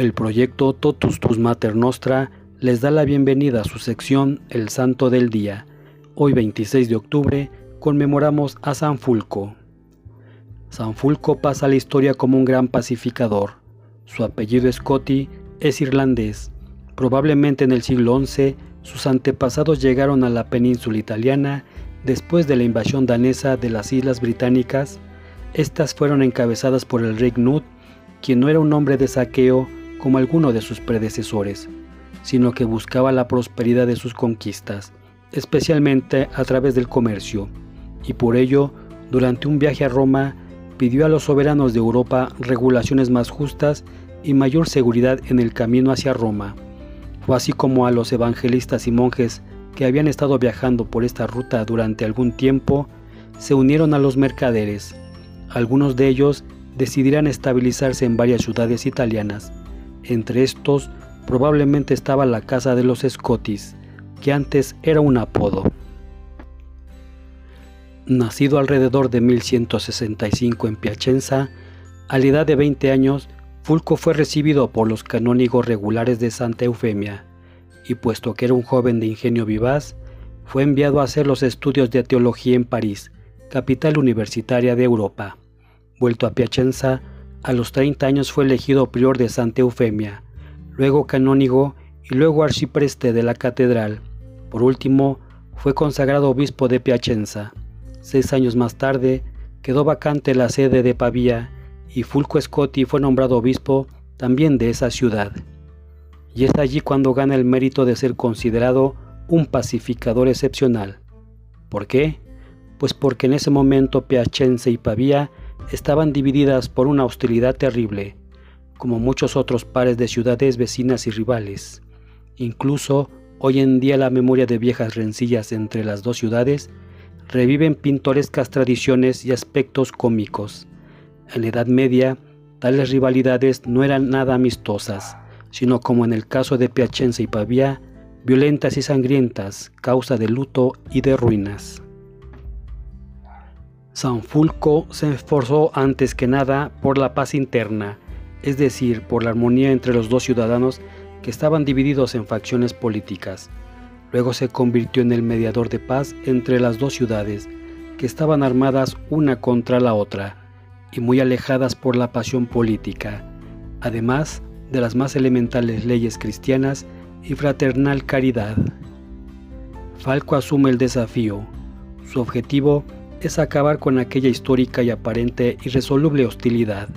El proyecto Totus Tus Mater Nostra les da la bienvenida a su sección El Santo del Día. Hoy 26 de octubre conmemoramos a San Fulco. San Fulco pasa a la historia como un gran pacificador. Su apellido Scotti es irlandés. Probablemente en el siglo XI sus antepasados llegaron a la península italiana después de la invasión danesa de las Islas Británicas. Estas fueron encabezadas por el rey Knut, quien no era un hombre de saqueo como alguno de sus predecesores, sino que buscaba la prosperidad de sus conquistas, especialmente a través del comercio, y por ello, durante un viaje a Roma, pidió a los soberanos de Europa regulaciones más justas y mayor seguridad en el camino hacia Roma. Fue así como a los evangelistas y monjes que habían estado viajando por esta ruta durante algún tiempo, se unieron a los mercaderes. Algunos de ellos decidirán estabilizarse en varias ciudades italianas, entre estos probablemente estaba la casa de los Scotis, que antes era un apodo. Nacido alrededor de 1165 en Piacenza, a la edad de 20 años, Fulco fue recibido por los canónigos regulares de Santa Eufemia, y puesto que era un joven de ingenio vivaz, fue enviado a hacer los estudios de teología en París, capital universitaria de Europa. Vuelto a Piacenza, a los 30 años fue elegido prior de Santa Eufemia, luego canónigo y luego arcipreste de la catedral. Por último, fue consagrado obispo de Piacenza. Seis años más tarde, quedó vacante la sede de Pavía y Fulco Scotti fue nombrado obispo también de esa ciudad. Y es allí cuando gana el mérito de ser considerado un pacificador excepcional. ¿Por qué? Pues porque en ese momento Piacenza y Pavía estaban divididas por una hostilidad terrible, como muchos otros pares de ciudades vecinas y rivales. Incluso hoy en día la memoria de viejas rencillas entre las dos ciudades reviven pintorescas tradiciones y aspectos cómicos. En la Edad Media, tales rivalidades no eran nada amistosas, sino como en el caso de Piacenza y Pavía, violentas y sangrientas, causa de luto y de ruinas. San Fulco se esforzó antes que nada por la paz interna, es decir, por la armonía entre los dos ciudadanos que estaban divididos en facciones políticas. Luego se convirtió en el mediador de paz entre las dos ciudades, que estaban armadas una contra la otra y muy alejadas por la pasión política, además de las más elementales leyes cristianas y fraternal caridad. Falco asume el desafío. Su objetivo es acabar con aquella histórica y aparente irresoluble hostilidad.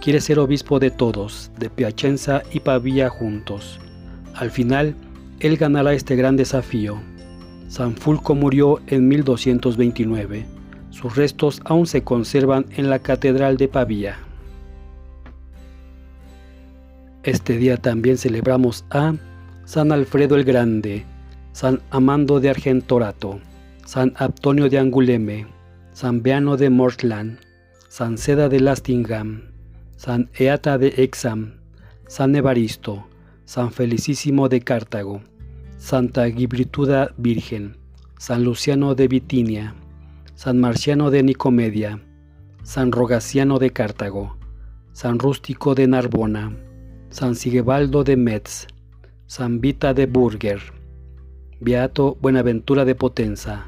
Quiere ser obispo de todos, de Piacenza y Pavía juntos. Al final, él ganará este gran desafío. San Fulco murió en 1229. Sus restos aún se conservan en la Catedral de Pavía. Este día también celebramos a San Alfredo el Grande, San Amando de Argentorato, San Antonio de Anguleme, San Beano de Mortland, San Seda de Lastingham, San Eata de Exam, San Evaristo, San Felicísimo de Cartago, Santa Gibrituda Virgen, San Luciano de Bitinia, San Marciano de Nicomedia, San Rogaciano de Cartago, San Rústico de Narbona, San Sigebaldo de Metz, San Vita de Burger, Beato Buenaventura de Potenza,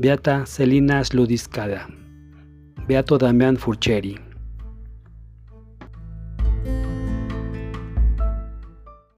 Beata Celina Sludiscada, Beato Damián Furcheri.